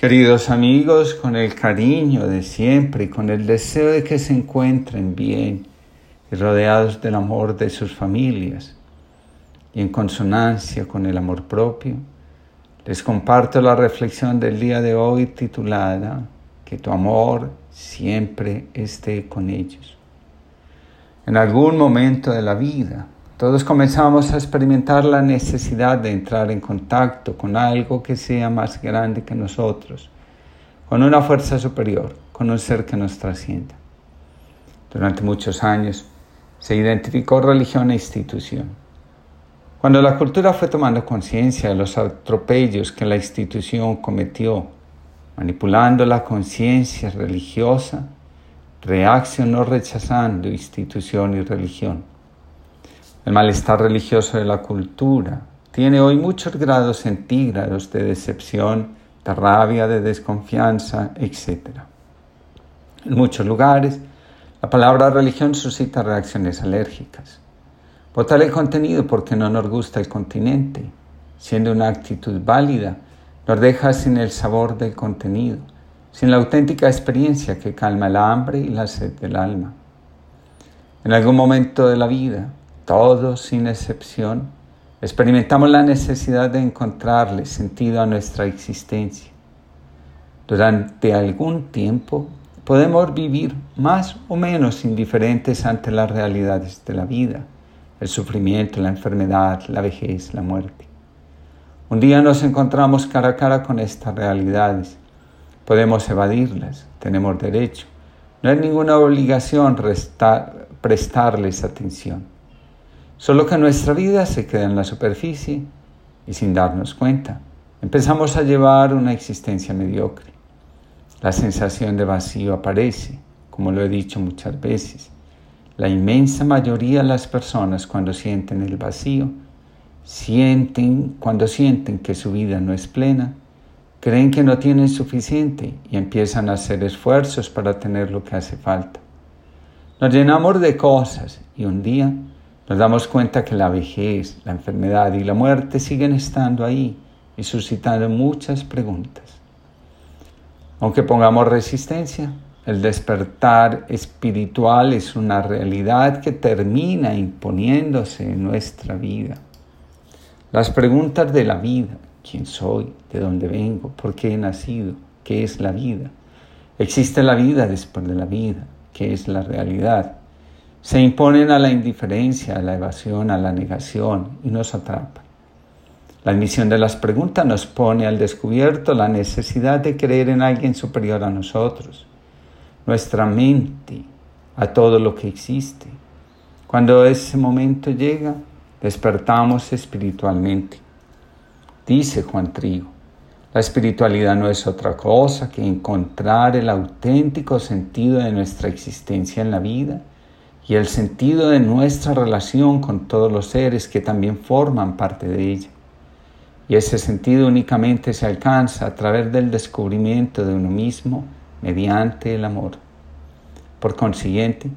Queridos amigos, con el cariño de siempre y con el deseo de que se encuentren bien y rodeados del amor de sus familias y en consonancia con el amor propio, les comparto la reflexión del día de hoy titulada Que tu amor siempre esté con ellos. En algún momento de la vida, todos comenzamos a experimentar la necesidad de entrar en contacto con algo que sea más grande que nosotros, con una fuerza superior, con un ser que nos trascienda. Durante muchos años se identificó religión e institución. Cuando la cultura fue tomando conciencia de los atropellos que la institución cometió, manipulando la conciencia religiosa, reaccionó rechazando institución y religión el malestar religioso de la cultura tiene hoy muchos grados centígrados de decepción, de rabia, de desconfianza, etc. En muchos lugares, la palabra religión suscita reacciones alérgicas. Votar el contenido porque no nos gusta el continente, siendo una actitud válida, nos deja sin el sabor del contenido, sin la auténtica experiencia que calma el hambre y la sed del alma. En algún momento de la vida, todos sin excepción, experimentamos la necesidad de encontrarle sentido a nuestra existencia. Durante algún tiempo podemos vivir más o menos indiferentes ante las realidades de la vida, el sufrimiento, la enfermedad, la vejez, la muerte. Un día nos encontramos cara a cara con estas realidades. Podemos evadirlas, tenemos derecho. No hay ninguna obligación prestarles atención. Solo que nuestra vida se queda en la superficie y sin darnos cuenta empezamos a llevar una existencia mediocre. La sensación de vacío aparece, como lo he dicho muchas veces. La inmensa mayoría de las personas cuando sienten el vacío, sienten, cuando sienten que su vida no es plena, creen que no tienen suficiente y empiezan a hacer esfuerzos para tener lo que hace falta. Nos llenamos de cosas y un día nos damos cuenta que la vejez, la enfermedad y la muerte siguen estando ahí y suscitando muchas preguntas. Aunque pongamos resistencia, el despertar espiritual es una realidad que termina imponiéndose en nuestra vida. Las preguntas de la vida, quién soy, de dónde vengo, por qué he nacido, qué es la vida, existe la vida después de la vida, qué es la realidad, se imponen a la indiferencia, a la evasión, a la negación y nos atrapan. La admisión de las preguntas nos pone al descubierto la necesidad de creer en alguien superior a nosotros, nuestra mente, a todo lo que existe. Cuando ese momento llega, despertamos espiritualmente. Dice Juan Trigo, la espiritualidad no es otra cosa que encontrar el auténtico sentido de nuestra existencia en la vida y el sentido de nuestra relación con todos los seres que también forman parte de ella. Y ese sentido únicamente se alcanza a través del descubrimiento de uno mismo mediante el amor. Por consiguiente,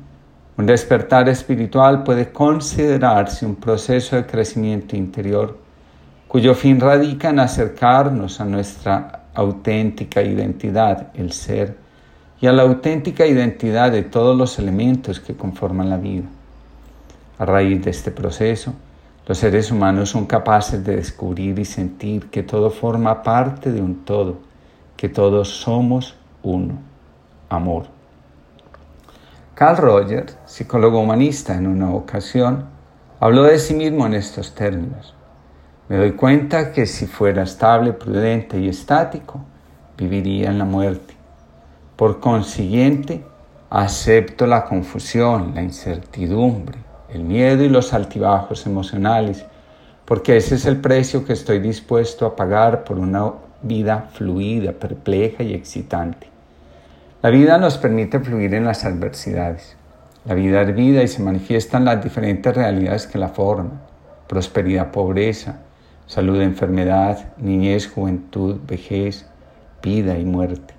un despertar espiritual puede considerarse un proceso de crecimiento interior cuyo fin radica en acercarnos a nuestra auténtica identidad, el ser, y a la auténtica identidad de todos los elementos que conforman la vida. A raíz de este proceso, los seres humanos son capaces de descubrir y sentir que todo forma parte de un todo, que todos somos uno, amor. Carl Rogers, psicólogo humanista en una ocasión, habló de sí mismo en estos términos. Me doy cuenta que si fuera estable, prudente y estático, viviría en la muerte. Por consiguiente, acepto la confusión, la incertidumbre, el miedo y los altibajos emocionales, porque ese es el precio que estoy dispuesto a pagar por una vida fluida, perpleja y excitante. La vida nos permite fluir en las adversidades. La vida es vida y se manifiestan las diferentes realidades que la forman. Prosperidad, pobreza, salud, enfermedad, niñez, juventud, vejez, vida y muerte.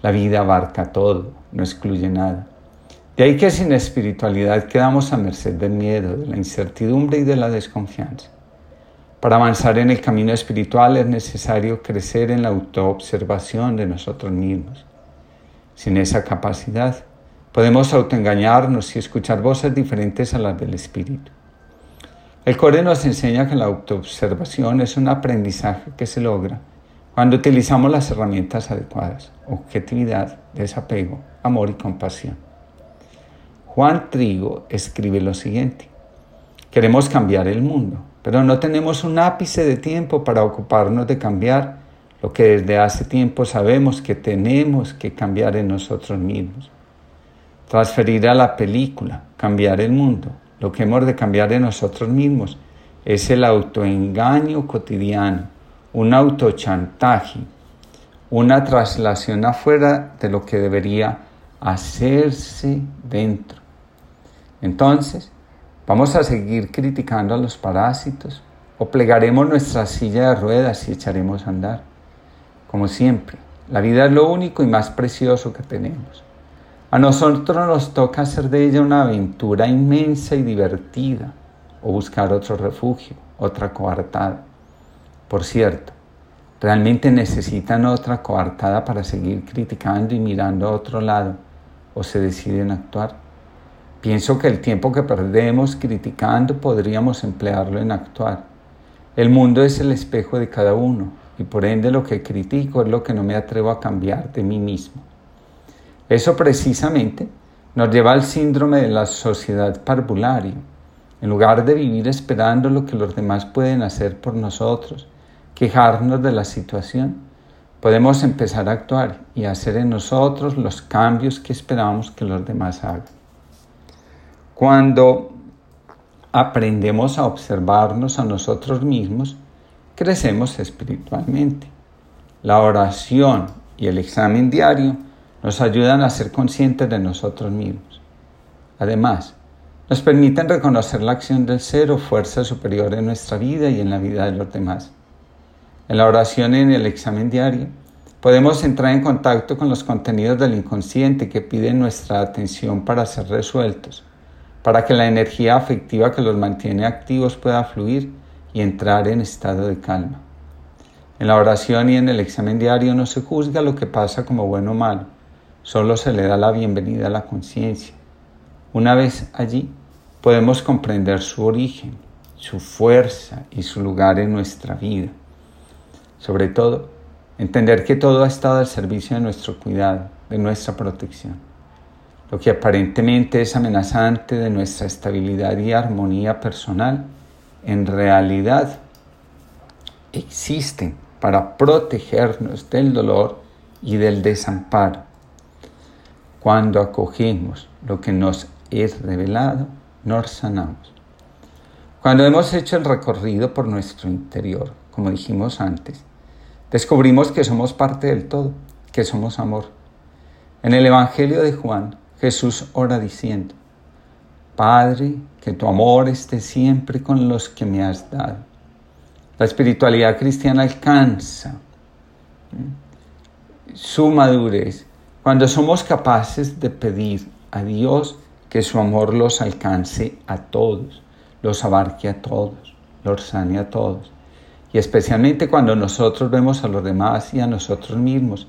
La vida abarca todo, no excluye nada. De ahí que sin espiritualidad quedamos a merced del miedo, de la incertidumbre y de la desconfianza. Para avanzar en el camino espiritual es necesario crecer en la autoobservación de nosotros mismos. Sin esa capacidad, podemos autoengañarnos y escuchar voces diferentes a las del espíritu. El core nos enseña que la autoobservación es un aprendizaje que se logra cuando utilizamos las herramientas adecuadas, objetividad, desapego, amor y compasión. Juan Trigo escribe lo siguiente, queremos cambiar el mundo, pero no tenemos un ápice de tiempo para ocuparnos de cambiar lo que desde hace tiempo sabemos que tenemos que cambiar en nosotros mismos. Transferir a la película, cambiar el mundo, lo que hemos de cambiar en nosotros mismos es el autoengaño cotidiano, un autochantaje, una traslación afuera de lo que debería hacerse dentro. Entonces, ¿Vamos a seguir criticando a los parásitos? ¿O plegaremos nuestra silla de ruedas y echaremos a andar? Como siempre, la vida es lo único y más precioso que tenemos. A nosotros nos toca hacer de ella una aventura inmensa y divertida, o buscar otro refugio, otra coartada. Por cierto, ¿realmente necesitan otra coartada para seguir criticando y mirando a otro lado? ¿O se deciden actuar? Pienso que el tiempo que perdemos criticando podríamos emplearlo en actuar. El mundo es el espejo de cada uno y por ende lo que critico es lo que no me atrevo a cambiar de mí mismo. Eso precisamente nos lleva al síndrome de la sociedad parvularia. En lugar de vivir esperando lo que los demás pueden hacer por nosotros, quejarnos de la situación, podemos empezar a actuar y hacer en nosotros los cambios que esperamos que los demás hagan. Cuando aprendemos a observarnos a nosotros mismos, crecemos espiritualmente. La oración y el examen diario nos ayudan a ser conscientes de nosotros mismos. Además, nos permiten reconocer la acción del ser o fuerza superior en nuestra vida y en la vida de los demás. En la oración y en el examen diario, podemos entrar en contacto con los contenidos del inconsciente que piden nuestra atención para ser resueltos para que la energía afectiva que los mantiene activos pueda fluir y entrar en estado de calma. En la oración y en el examen diario no se juzga lo que pasa como bueno o malo, solo se le da la bienvenida a la conciencia. Una vez allí, podemos comprender su origen, su fuerza y su lugar en nuestra vida. Sobre todo, entender que todo ha estado al servicio de nuestro cuidado, de nuestra protección lo que aparentemente es amenazante de nuestra estabilidad y armonía personal, en realidad existen para protegernos del dolor y del desamparo. Cuando acogemos lo que nos es revelado, nos sanamos. Cuando hemos hecho el recorrido por nuestro interior, como dijimos antes, descubrimos que somos parte del todo, que somos amor. En el Evangelio de Juan, Jesús ora diciendo, Padre, que tu amor esté siempre con los que me has dado. La espiritualidad cristiana alcanza su madurez cuando somos capaces de pedir a Dios que su amor los alcance a todos, los abarque a todos, los sane a todos. Y especialmente cuando nosotros vemos a los demás y a nosotros mismos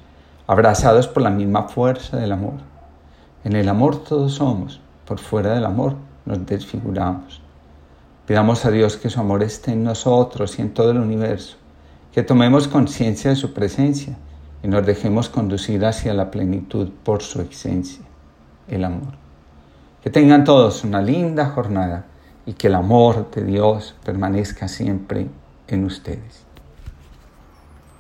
abrazados por la misma fuerza del amor. En el amor todos somos, por fuera del amor nos desfiguramos. Pidamos a Dios que su amor esté en nosotros y en todo el universo, que tomemos conciencia de su presencia y nos dejemos conducir hacia la plenitud por su esencia, el amor. Que tengan todos una linda jornada y que el amor de Dios permanezca siempre en ustedes.